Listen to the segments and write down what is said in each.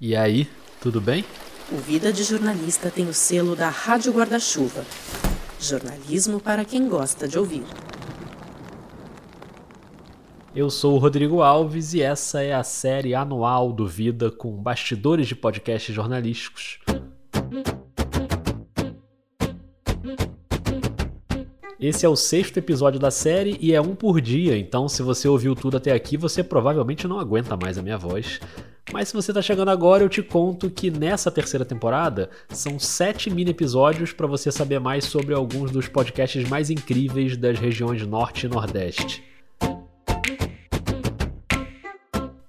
E aí, tudo bem? O Vida de Jornalista tem o selo da Rádio Guarda-Chuva. Jornalismo para quem gosta de ouvir. Eu sou o Rodrigo Alves e essa é a série anual do Vida com bastidores de podcasts jornalísticos. Esse é o sexto episódio da série e é um por dia, então se você ouviu tudo até aqui, você provavelmente não aguenta mais a minha voz. Mas se você está chegando agora, eu te conto que nessa terceira temporada são sete mini episódios para você saber mais sobre alguns dos podcasts mais incríveis das regiões Norte e Nordeste.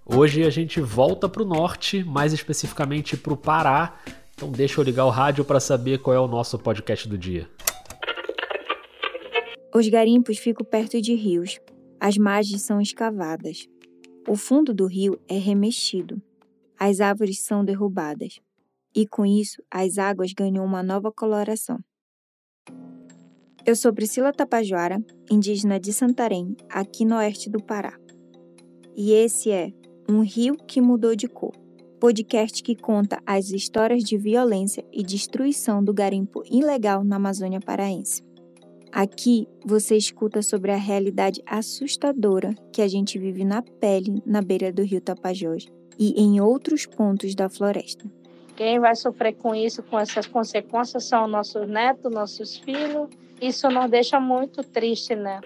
Hoje a gente volta para o norte, mais especificamente para o Pará. Então deixa eu ligar o rádio para saber qual é o nosso podcast do dia. Os garimpos ficam perto de rios. As margens são escavadas. O fundo do rio é remexido. As árvores são derrubadas. E com isso, as águas ganham uma nova coloração. Eu sou Priscila Tapajoara, indígena de Santarém, aqui no oeste do Pará. E esse é Um Rio que Mudou de Cor, podcast que conta as histórias de violência e destruição do garimpo ilegal na Amazônia paraense. Aqui você escuta sobre a realidade assustadora que a gente vive na pele na beira do rio Tapajós e em outros pontos da floresta. Quem vai sofrer com isso, com essas consequências, são nossos netos, nossos filhos. Isso nos deixa muito triste, né?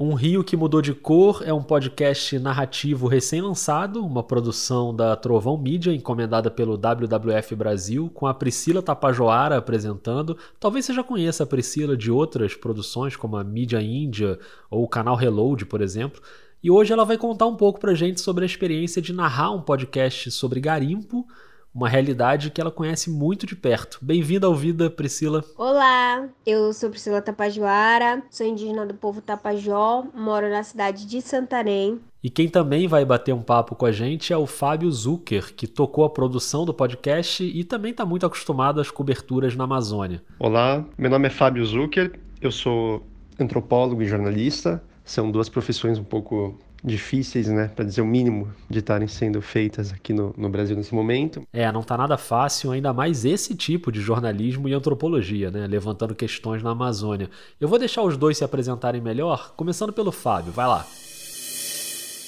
Um Rio que Mudou de Cor é um podcast narrativo recém-lançado, uma produção da Trovão Mídia, encomendada pelo WWF Brasil, com a Priscila Tapajoara apresentando. Talvez você já conheça a Priscila de outras produções, como a Mídia Índia ou o canal Reload, por exemplo. E hoje ela vai contar um pouco pra gente sobre a experiência de narrar um podcast sobre garimpo, uma realidade que ela conhece muito de perto. Bem-vinda ao Vida, Priscila. Olá, eu sou Priscila Tapajoara, sou indígena do povo Tapajó, moro na cidade de Santarém. E quem também vai bater um papo com a gente é o Fábio Zucker, que tocou a produção do podcast e também está muito acostumado às coberturas na Amazônia. Olá, meu nome é Fábio Zucker, eu sou antropólogo e jornalista. São duas profissões um pouco difíceis, né, para dizer o mínimo, de estarem sendo feitas aqui no, no, Brasil nesse momento. É, não tá nada fácil, ainda mais esse tipo de jornalismo e antropologia, né, levantando questões na Amazônia. Eu vou deixar os dois se apresentarem melhor, começando pelo Fábio, vai lá.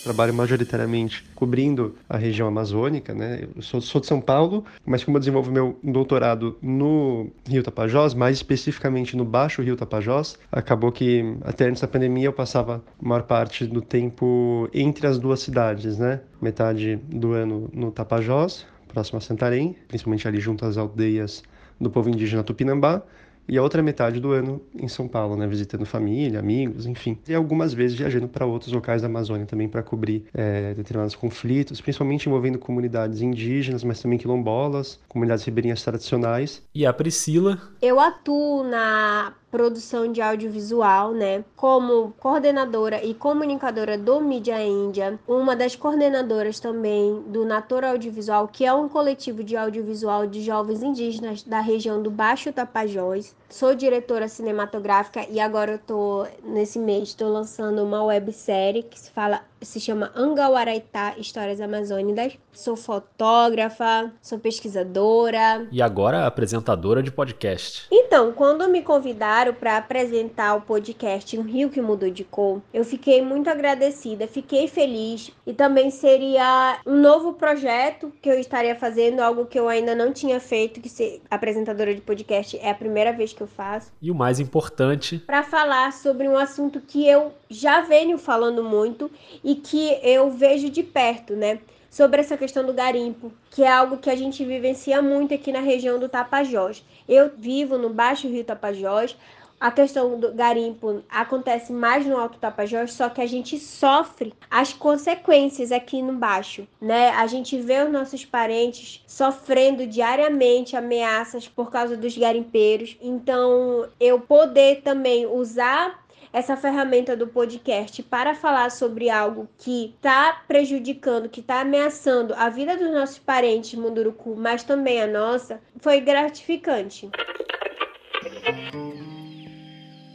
Trabalho majoritariamente cobrindo a região amazônica, né? Eu sou, sou de São Paulo, mas como eu desenvolvo meu doutorado no Rio Tapajós, mais especificamente no Baixo Rio Tapajós, acabou que até antes da pandemia eu passava a maior parte do tempo entre as duas cidades, né? Metade do ano no Tapajós, próximo a Santarém, principalmente ali junto às aldeias do povo indígena Tupinambá, e a outra metade do ano em São Paulo, né, visitando família, amigos, enfim. E algumas vezes viajando para outros locais da Amazônia também para cobrir é, determinados conflitos, principalmente envolvendo comunidades indígenas, mas também quilombolas, comunidades ribeirinhas tradicionais. E a Priscila? Eu atuo na produção de audiovisual, né? Como coordenadora e comunicadora do Mídia Índia, uma das coordenadoras também do Nator Audiovisual, que é um coletivo de audiovisual de jovens indígenas da região do Baixo Tapajós. Sou diretora cinematográfica e agora eu tô nesse mês estou lançando uma websérie que se fala se chama Angauaraitá Histórias Amazônicas. Sou fotógrafa, sou pesquisadora e agora apresentadora de podcast. Então, quando me convidaram para apresentar o podcast Um Rio que Mudou de Cor, eu fiquei muito agradecida, fiquei feliz e também seria um novo projeto que eu estaria fazendo, algo que eu ainda não tinha feito, que ser apresentadora de podcast é a primeira vez que que eu faço. E o mais importante, para falar sobre um assunto que eu já venho falando muito e que eu vejo de perto, né? Sobre essa questão do garimpo, que é algo que a gente vivencia muito aqui na região do Tapajós. Eu vivo no Baixo Rio Tapajós, a questão do garimpo acontece mais no Alto Tapajós, só que a gente sofre as consequências aqui no baixo, né? A gente vê os nossos parentes sofrendo diariamente ameaças por causa dos garimpeiros. Então, eu poder também usar essa ferramenta do podcast para falar sobre algo que está prejudicando, que está ameaçando a vida dos nossos parentes Munduruku, mas também a nossa, foi gratificante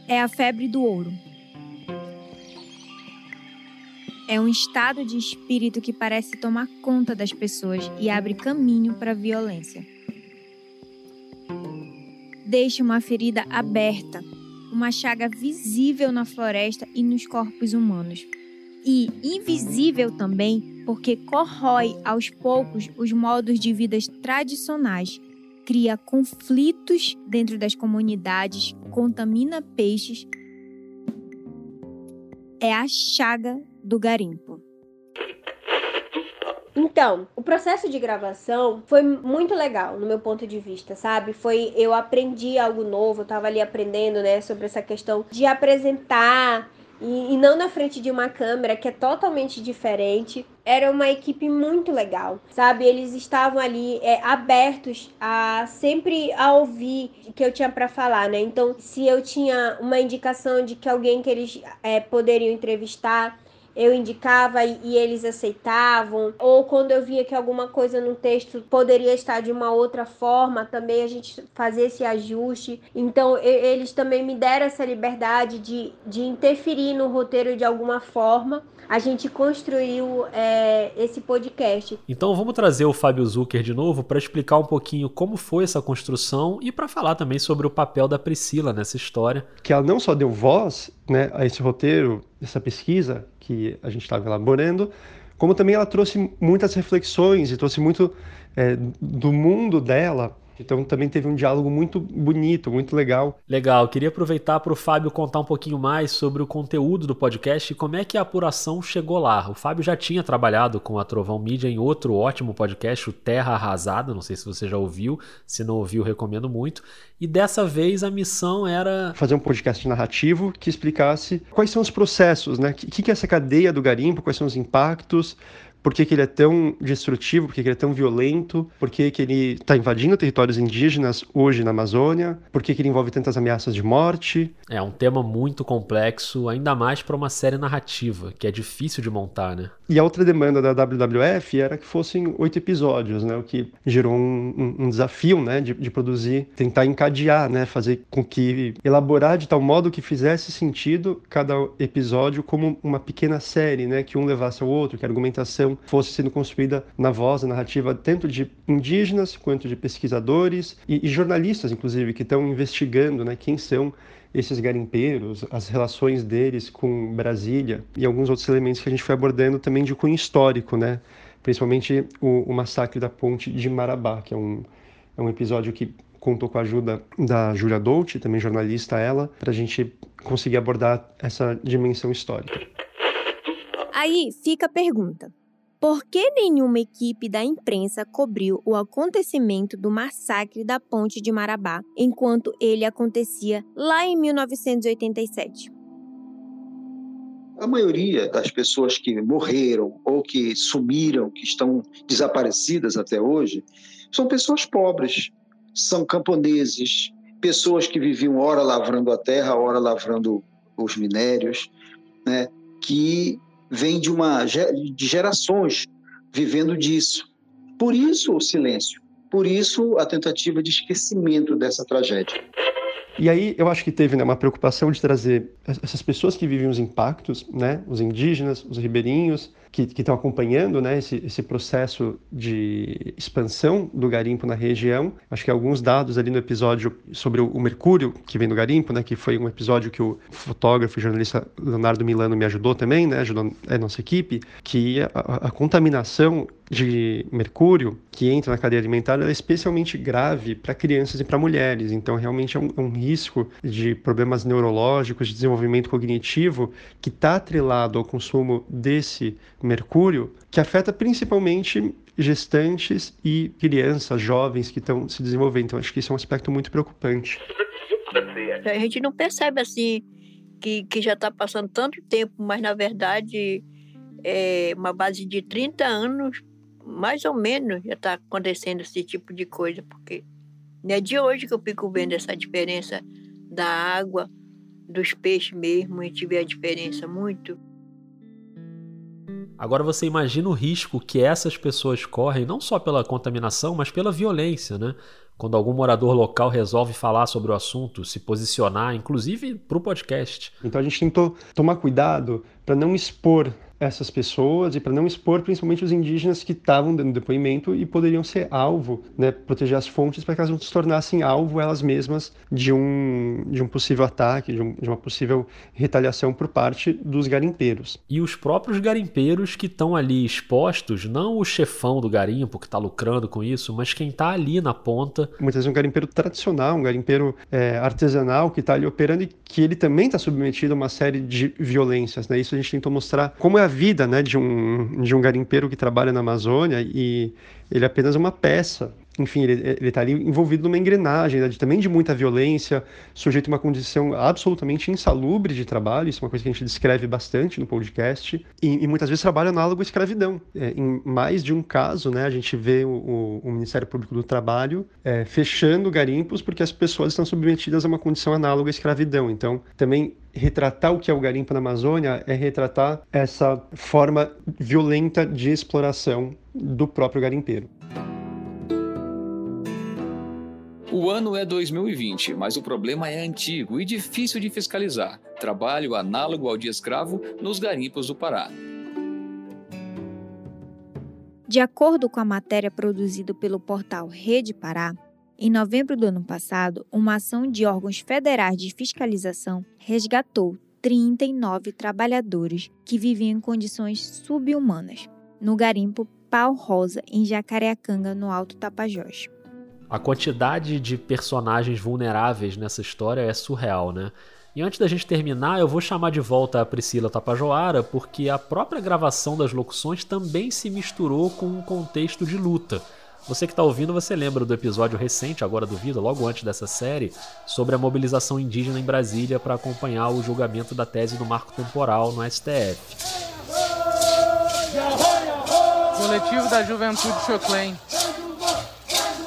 é a febre do ouro. É um estado de espírito que parece tomar conta das pessoas e abre caminho para a violência. Deixa uma ferida aberta, uma chaga visível na floresta e nos corpos humanos. E invisível também, porque corrói aos poucos os modos de vida tradicionais, cria conflitos dentro das comunidades, contamina peixes. É a chaga do garimpo. Então, o processo de gravação foi muito legal, no meu ponto de vista, sabe? Foi eu aprendi algo novo, eu tava ali aprendendo, né, sobre essa questão de apresentar e, e, não na frente de uma câmera que é totalmente diferente. Era uma equipe muito legal, sabe? Eles estavam ali é, abertos a sempre a ouvir o que eu tinha para falar, né? Então, se eu tinha uma indicação de que alguém que eles é, poderiam entrevistar, eu indicava e, e, eles aceitavam, ou quando eu via que alguma coisa no texto poderia estar de uma outra forma, também a gente fazia esse ajuste. Então, eu, eles também me deram essa liberdade de, de interferir no roteiro de alguma forma. A gente construiu é, esse podcast. Então, vamos trazer o Fábio Zucker de novo para explicar um pouquinho como foi essa construção e para falar também sobre o papel da Priscila nessa história. Que ela não só deu voz né, a esse roteiro, essa pesquisa, que a gente estava elaborando, como também ela trouxe muitas reflexões e trouxe muito é, do mundo dela então também teve um diálogo muito bonito, muito legal. Legal. Queria aproveitar para o Fábio contar um pouquinho mais sobre o conteúdo do podcast e como é que a apuração chegou lá. O Fábio já tinha trabalhado com a Trovão Mídia em outro ótimo podcast, o Terra Arrasada. Não sei se você já ouviu. Se não ouviu, recomendo muito. E dessa vez a missão era fazer um podcast narrativo que explicasse quais são os processos, né? O que, que é essa cadeia do garimpo, quais são os impactos, por que, que ele é tão destrutivo, por que, que ele é tão violento, por que, que ele está invadindo territórios indígenas hoje na Amazônia, por que, que ele envolve tantas ameaças de morte. É um tema muito complexo, ainda mais para uma série narrativa, que é difícil de montar, né? E a outra demanda da WWF era que fossem oito episódios, né? O que gerou um, um, um desafio, né? De, de, produzir, tentar encadear, né? Fazer com que elaborar de tal modo que fizesse sentido cada episódio como uma pequena série, né? Que um levasse ao outro, que a argumentação fosse sendo construída na voz, na narrativa, tanto de indígenas quanto de pesquisadores e, e jornalistas, inclusive, que estão investigando né, quem são esses garimpeiros, as relações deles com Brasília e alguns outros elementos que a gente foi abordando também de cunho histórico, né? principalmente o, o massacre da ponte de Marabá, que é um, é um episódio que contou com a ajuda da Julia Dolce, também jornalista ela, para a gente conseguir abordar essa dimensão histórica. Aí fica a pergunta: por que nenhuma equipe da imprensa cobriu o acontecimento do massacre da Ponte de Marabá enquanto ele acontecia lá em 1987? A maioria das pessoas que morreram ou que sumiram, que estão desaparecidas até hoje, são pessoas pobres, são camponeses, pessoas que viviam ora lavrando a terra, ora lavrando os minérios, né, que vem de uma de gerações vivendo disso. Por isso o silêncio, por isso a tentativa de esquecimento dessa tragédia. E aí eu acho que teve né, uma preocupação de trazer essas pessoas que vivem os impactos, né, os indígenas, os ribeirinhos, que estão acompanhando né, esse, esse, processo de expansão do garimpo na região. Acho que alguns dados ali no episódio sobre o, o, mercúrio que vem do garimpo, né, que foi um episódio que o fotógrafo e jornalista Leonardo Milano me ajudou também, né, ajudou a nossa equipe, que a, a contaminação de mercúrio que entra na cadeia alimentar é especialmente grave para crianças e para mulheres. Então, realmente é um, é um, risco de problemas neurológicos, de desenvolvimento cognitivo, que está atrelado ao consumo desse mercúrio, que afeta principalmente gestantes e crianças, jovens que estão se desenvolvendo. Então, acho que isso é um aspecto muito preocupante. A gente não percebe assim que, que já está passando tanto tempo, mas na verdade é uma base de 30 anos, mais ou menos, já está acontecendo esse tipo de coisa, porque não é de hoje que eu fico vendo essa diferença da água, dos peixes mesmo, a gente vê a diferença muito. Agora você imagina o risco que essas pessoas correm, não só pela contaminação, mas pela violência, né? Quando algum morador local resolve falar sobre o assunto, se posicionar, inclusive para o podcast. Então a gente tentou tomar cuidado para não expor essas pessoas e para não expor principalmente os indígenas que estavam dando depoimento e poderiam ser alvo, né, proteger as fontes para que elas não se tornassem alvo elas mesmas de um, de um possível ataque, de, um, de uma possível retaliação por parte dos garimpeiros. E os próprios garimpeiros que estão ali expostos, não o chefão do garimpo que está lucrando com isso, mas quem está ali na ponta. Muitas vezes um garimpeiro tradicional, um garimpeiro é, artesanal que está ali operando e que ele também está submetido a uma série de violências. Né? Isso a gente tentou mostrar como é a vida né, de, um, de um garimpeiro que trabalha na Amazônia e ele é apenas uma peça. Enfim, ele está ali envolvido numa engrenagem né, de, também de muita violência, sujeito a uma condição absolutamente insalubre de trabalho, isso é uma coisa que a gente descreve bastante no podcast, e, e muitas vezes trabalha análogo à escravidão. É, em mais de um caso, né, a gente vê o, o Ministério Público do Trabalho é, fechando garimpos porque as pessoas estão submetidas a uma condição análoga à escravidão. Então, também retratar o que é o garimpo na Amazônia é retratar essa forma violenta de exploração do próprio garimpeiro. O ano é 2020, mas o problema é antigo e difícil de fiscalizar. Trabalho análogo ao de escravo nos garimpos do Pará. De acordo com a matéria produzida pelo portal Rede Pará, em novembro do ano passado, uma ação de órgãos federais de fiscalização resgatou 39 trabalhadores que viviam em condições subhumanas no garimpo Pau Rosa, em Jacareacanga, no Alto Tapajós. A quantidade de personagens vulneráveis nessa história é surreal, né? E antes da gente terminar, eu vou chamar de volta a Priscila Tapajoara, porque a própria gravação das locuções também se misturou com um contexto de luta. Você que está ouvindo, você lembra do episódio recente, agora do Vida, logo antes dessa série, sobre a mobilização indígena em Brasília para acompanhar o julgamento da tese do marco temporal no STF. Coletivo da Juventude Choclen.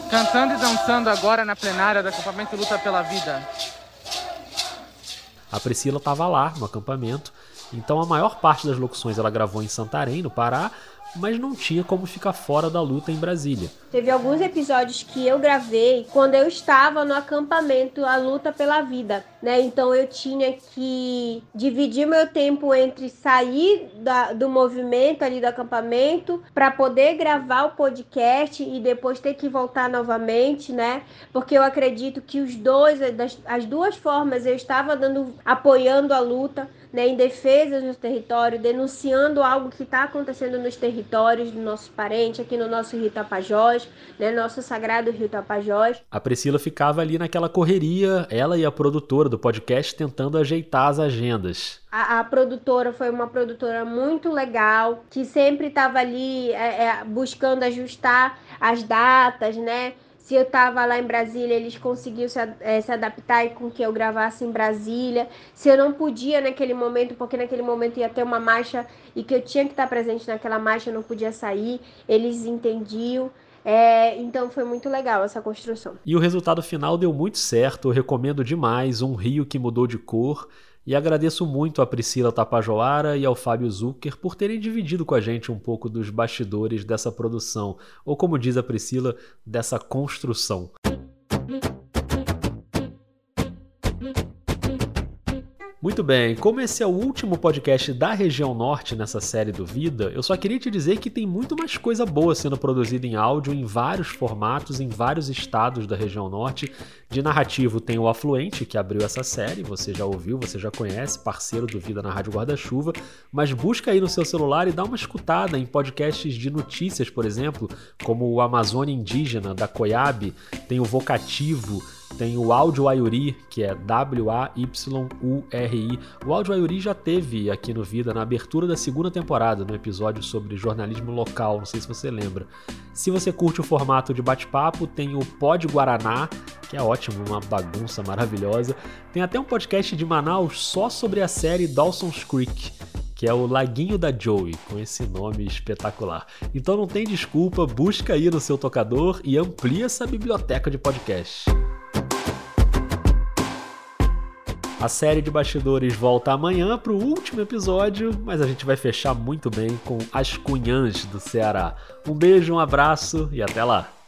Cantando e dançando agora na plenária do acampamento Luta pela Vida. A Priscila estava lá no acampamento, então a maior parte das locuções ela gravou em Santarém, no Pará, mas não tinha como ficar fora da luta em Brasília. Teve alguns episódios que eu gravei quando eu estava no acampamento A Luta pela Vida, né? Então eu tinha que dividir meu tempo entre sair da, do movimento ali do acampamento para poder gravar o podcast e depois ter que voltar novamente, né? Porque eu acredito que os dois, as duas formas, eu estava dando, apoiando a luta, né, em defesa do território, denunciando algo que está acontecendo nos territórios do nosso parente, aqui no nosso Rio Tapajós, né, nosso sagrado Rio Tapajós. A Priscila ficava ali naquela correria, ela e a produtora do podcast tentando ajeitar as agendas. A, a produtora foi uma produtora muito legal, que sempre estava ali é, é, buscando ajustar as datas, né? Se eu estava lá em Brasília, eles conseguiram se, é, se adaptar e com que eu gravasse em Brasília. Se eu não podia naquele momento, porque naquele momento ia ter uma marcha e que eu tinha que estar presente naquela marcha, eu não podia sair, eles entendiam. É, então foi muito legal essa construção. E o resultado final deu muito certo. Eu recomendo demais um rio que mudou de cor. E agradeço muito a Priscila Tapajoara e ao Fábio Zucker por terem dividido com a gente um pouco dos bastidores dessa produção, ou como diz a Priscila, dessa construção. Muito bem, como esse é o último podcast da região norte nessa série do Vida, eu só queria te dizer que tem muito mais coisa boa sendo produzida em áudio em vários formatos, em vários estados da região norte. De narrativo tem o Afluente, que abriu essa série, você já ouviu, você já conhece, parceiro do Vida na Rádio Guarda-Chuva, mas busca aí no seu celular e dá uma escutada em podcasts de notícias, por exemplo, como o Amazônia Indígena, da Coiab, tem o Vocativo, tem o Áudio Ayuri, que é W-A-Y-U-R-I. O Áudio Ayuri já teve aqui no Vida na abertura da segunda temporada, no episódio sobre jornalismo local, não sei se você lembra. Se você curte o formato de bate-papo, tem o Pod Guaraná, que é ótimo, uma bagunça maravilhosa. Tem até um podcast de Manaus só sobre a série Dawson's Creek que é o Laguinho da Joey, com esse nome espetacular. Então não tem desculpa, busca aí no seu tocador e amplia essa biblioteca de podcast. A série de bastidores volta amanhã para o último episódio, mas a gente vai fechar muito bem com as Cunhãs do Ceará. Um beijo, um abraço e até lá!